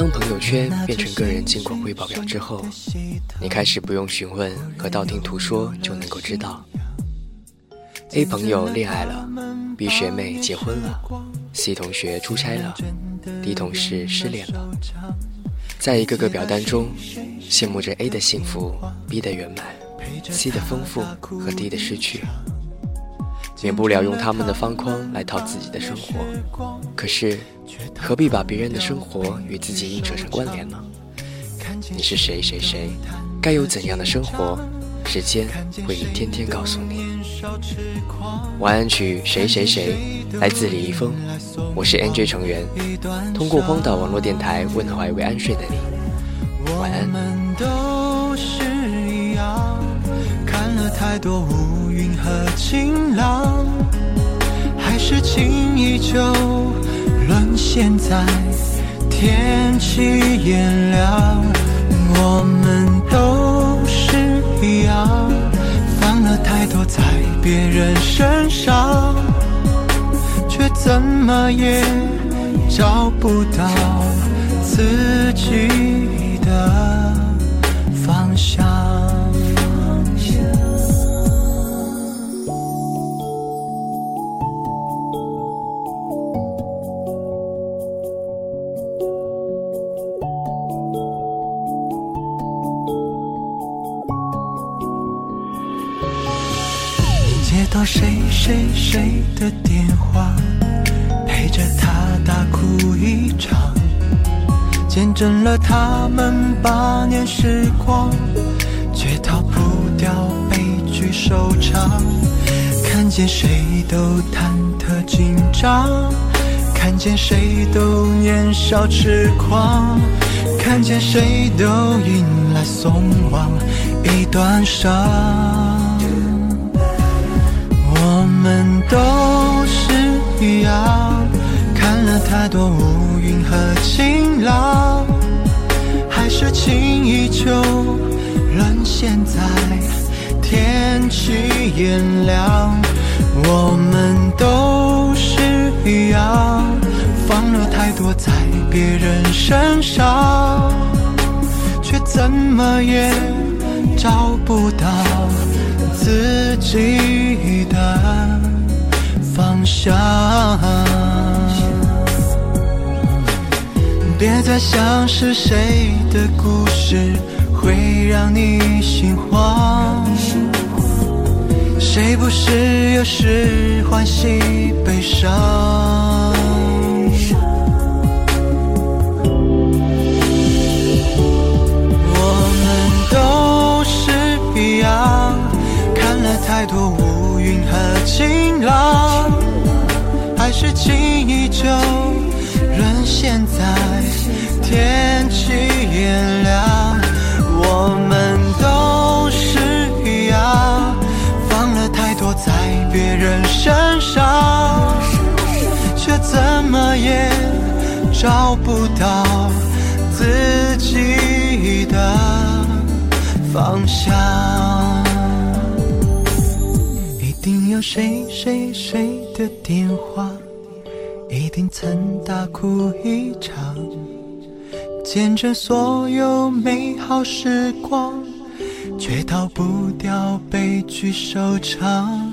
当朋友圈变成个人近况汇报表之后，你开始不用询问和道听途说就能够知道：A 朋友恋爱了，B 学妹结婚了，C 同学出差了，D 同事失恋了。在一个个表单中，羡慕着 A 的幸福、B 的圆满、C 的丰富和 D 的失去。免不了用他们的方框来套自己的生活，可是何必把别人的生活与自己硬扯上关联呢？你是谁谁谁，该有怎样的生活，时间会一天天告诉你。晚安曲谁谁谁，来自李易峰，我是 NJ 成员，通过荒岛网络电台问候还未安睡的你，晚安。和晴朗，还是情依旧沦陷在。天气炎凉。我们都是一样，放了太多在别人身上，却怎么也找不到自己。接到谁谁谁的电话，陪着他大哭一场，见证了他们八年时光，却逃不掉悲剧收场。看见谁都忐忑紧张，看见谁都年少痴狂，看见谁都迎来送往一段伤。我们都是一样，看了太多乌云和晴朗，还是情依旧沦陷在天气炎凉。我们都是一样，放了太多在别人身上，却怎么也找不到。自己的想，别再想是谁的故事会让你心慌，谁不是有时欢喜悲伤？我们都是一样，看了太多乌云和晴朗，事情依旧沦陷在天气炎凉。我们都是一样，放了太多在别人身上，却怎么也找不到自己的方向。一定有谁谁谁的电话，一定曾大哭一场，见证所有美好时光，却逃不掉悲剧收场。